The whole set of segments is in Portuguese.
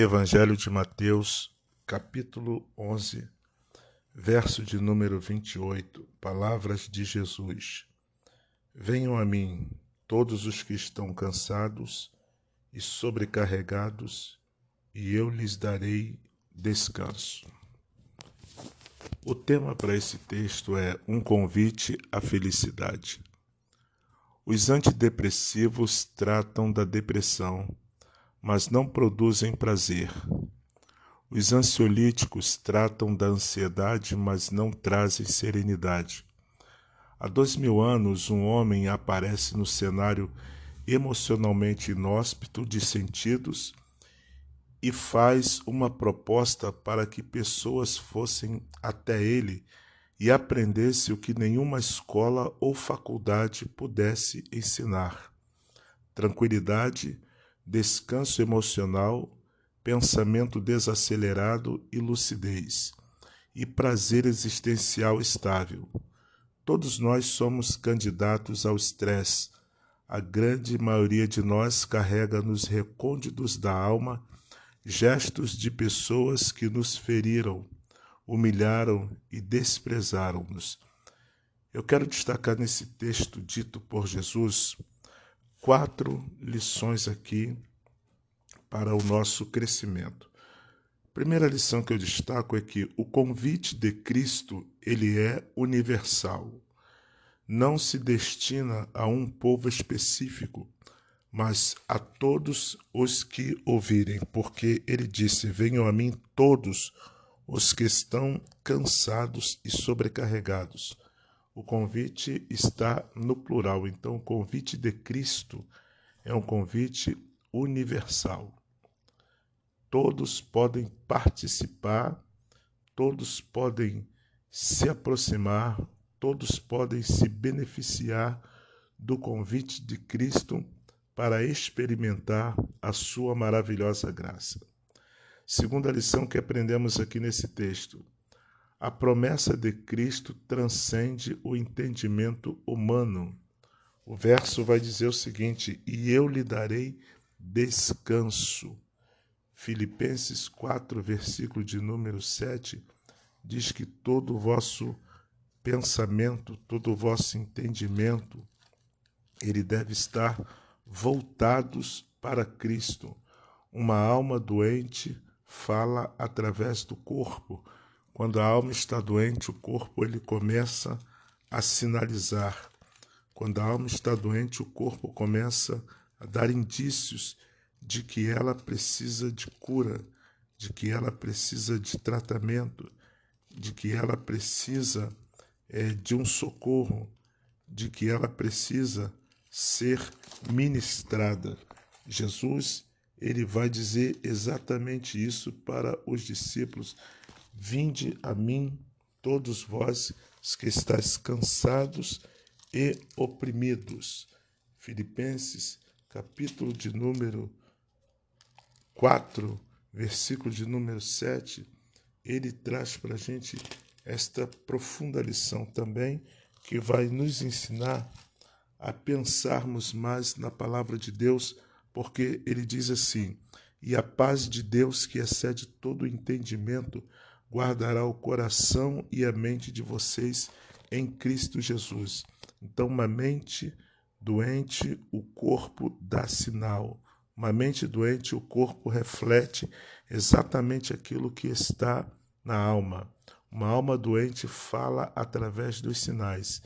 Evangelho de Mateus, capítulo 11, verso de número 28, palavras de Jesus. Venham a mim todos os que estão cansados e sobrecarregados, e eu lhes darei descanso. O tema para esse texto é um convite à felicidade. Os antidepressivos tratam da depressão mas não produzem prazer. Os ansiolíticos tratam da ansiedade, mas não trazem serenidade. Há dois mil anos, um homem aparece no cenário emocionalmente inóspito de sentidos e faz uma proposta para que pessoas fossem até ele e aprendesse o que nenhuma escola ou faculdade pudesse ensinar: tranquilidade, descanso emocional, pensamento desacelerado e lucidez, e prazer existencial estável. Todos nós somos candidatos ao estresse. A grande maioria de nós carrega nos recônditos da alma gestos de pessoas que nos feriram, humilharam e desprezaram-nos. Eu quero destacar nesse texto dito por Jesus quatro lições aqui para o nosso crescimento. Primeira lição que eu destaco é que o convite de Cristo, ele é universal. Não se destina a um povo específico, mas a todos os que ouvirem, porque ele disse: "Venham a mim todos os que estão cansados e sobrecarregados, o convite está no plural, então o convite de Cristo é um convite universal. Todos podem participar, todos podem se aproximar, todos podem se beneficiar do convite de Cristo para experimentar a sua maravilhosa graça. Segunda lição que aprendemos aqui nesse texto a promessa de Cristo transcende o entendimento humano. O verso vai dizer o seguinte: E eu lhe darei descanso. Filipenses 4, versículo de número 7, diz que todo o vosso pensamento, todo o vosso entendimento, ele deve estar voltados para Cristo. Uma alma doente fala através do corpo quando a alma está doente, o corpo ele começa a sinalizar. Quando a alma está doente, o corpo começa a dar indícios de que ela precisa de cura, de que ela precisa de tratamento, de que ela precisa é, de um socorro, de que ela precisa ser ministrada. Jesus ele vai dizer exatamente isso para os discípulos Vinde a mim, todos vós que estáis cansados e oprimidos. Filipenses, capítulo de número 4, versículo de número 7, ele traz para a gente esta profunda lição também, que vai nos ensinar a pensarmos mais na palavra de Deus, porque ele diz assim: E a paz de Deus, que excede todo o entendimento, guardará o coração e a mente de vocês em Cristo Jesus. Então, uma mente doente, o corpo dá sinal. Uma mente doente, o corpo reflete exatamente aquilo que está na alma. Uma alma doente fala através dos sinais.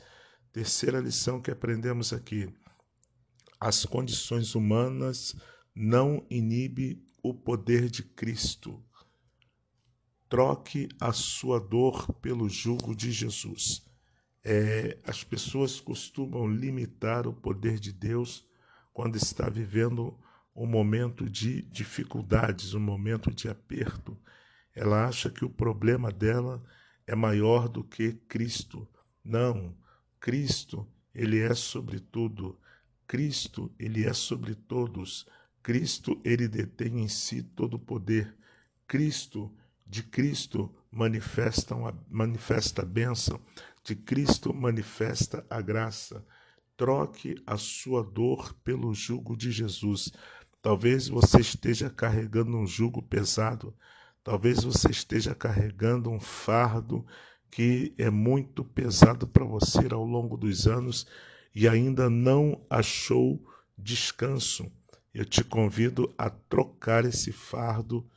Terceira lição que aprendemos aqui: as condições humanas não inibem o poder de Cristo. Troque a sua dor pelo jugo de Jesus. É, as pessoas costumam limitar o poder de Deus quando está vivendo um momento de dificuldades, um momento de aperto. Ela acha que o problema dela é maior do que Cristo. Não, Cristo, ele é sobre tudo. Cristo, ele é sobre todos. Cristo, ele detém em si todo o poder. Cristo, de Cristo manifestam a, manifesta a bênção, de Cristo manifesta a graça. Troque a sua dor pelo jugo de Jesus. Talvez você esteja carregando um jugo pesado, talvez você esteja carregando um fardo que é muito pesado para você ao longo dos anos e ainda não achou descanso. Eu te convido a trocar esse fardo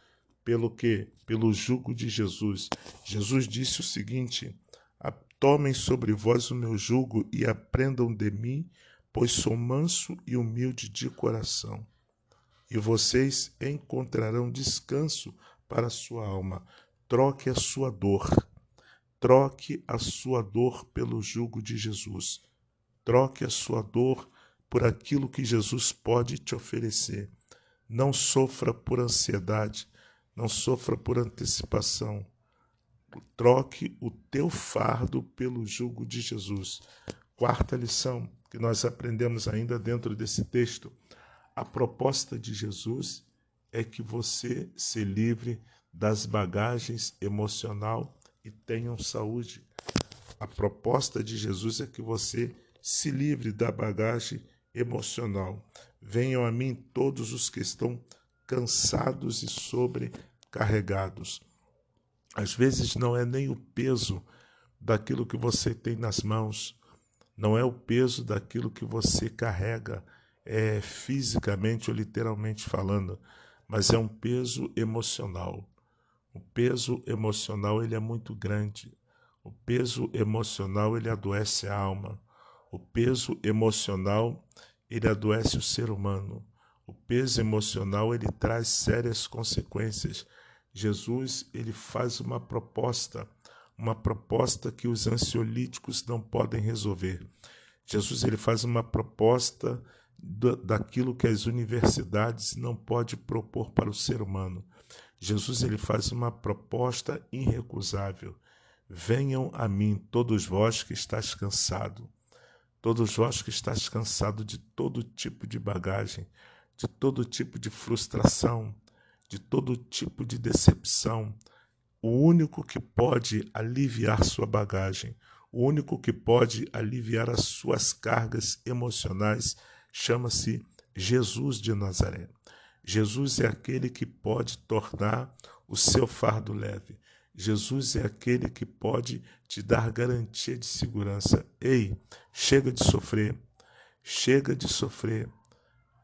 pelo que? Pelo jugo de Jesus. Jesus disse o seguinte: Tomem sobre vós o meu jugo e aprendam de mim, pois sou manso e humilde de coração e vocês encontrarão descanso para a sua alma. Troque a sua dor. Troque a sua dor pelo jugo de Jesus. Troque a sua dor por aquilo que Jesus pode te oferecer. Não sofra por ansiedade, não sofra por antecipação. Troque o teu fardo pelo jugo de Jesus. Quarta lição que nós aprendemos ainda dentro desse texto a proposta de Jesus é que você se livre das bagagens emocional e tenham saúde. A proposta de Jesus é que você se livre da bagagem emocional. Venham a mim todos os que estão cansados e sobrecarregados. Às vezes não é nem o peso daquilo que você tem nas mãos, não é o peso daquilo que você carrega, é, fisicamente ou literalmente falando, mas é um peso emocional. O peso emocional ele é muito grande. O peso emocional ele adoece a alma. O peso emocional ele adoece o ser humano. O peso emocional ele traz sérias consequências. Jesus ele faz uma proposta, uma proposta que os ansiolíticos não podem resolver. Jesus ele faz uma proposta daquilo que as universidades não podem propor para o ser humano. Jesus ele faz uma proposta irrecusável. Venham a mim, todos vós que estáis cansado, todos vós que estáis cansado de todo tipo de bagagem, de todo tipo de frustração, de todo tipo de decepção. O único que pode aliviar sua bagagem, o único que pode aliviar as suas cargas emocionais chama-se Jesus de Nazaré. Jesus é aquele que pode tornar o seu fardo leve. Jesus é aquele que pode te dar garantia de segurança. Ei, chega de sofrer, chega de sofrer.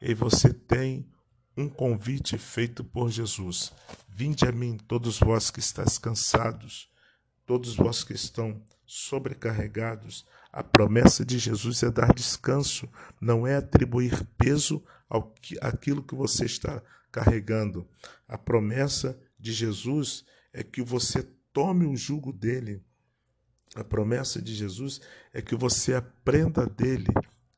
E você tem um convite feito por Jesus. Vinde a mim, todos vós que estáis cansados, todos vós que estão sobrecarregados. A promessa de Jesus é dar descanso, não é atribuir peso ao que, àquilo que você está carregando. A promessa de Jesus é que você tome o jugo dele. A promessa de Jesus é que você aprenda dele,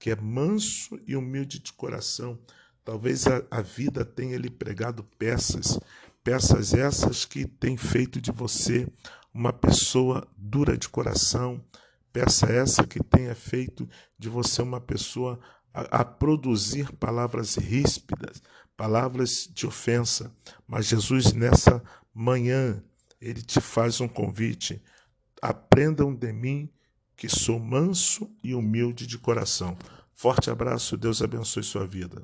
que é manso e humilde de coração. Talvez a, a vida tenha lhe pregado peças, peças essas que têm feito de você uma pessoa dura de coração, peça essa que tenha feito de você uma pessoa a, a produzir palavras ríspidas, palavras de ofensa. Mas Jesus, nessa manhã, ele te faz um convite: aprendam de mim, que sou manso e humilde de coração. Forte abraço, Deus abençoe sua vida.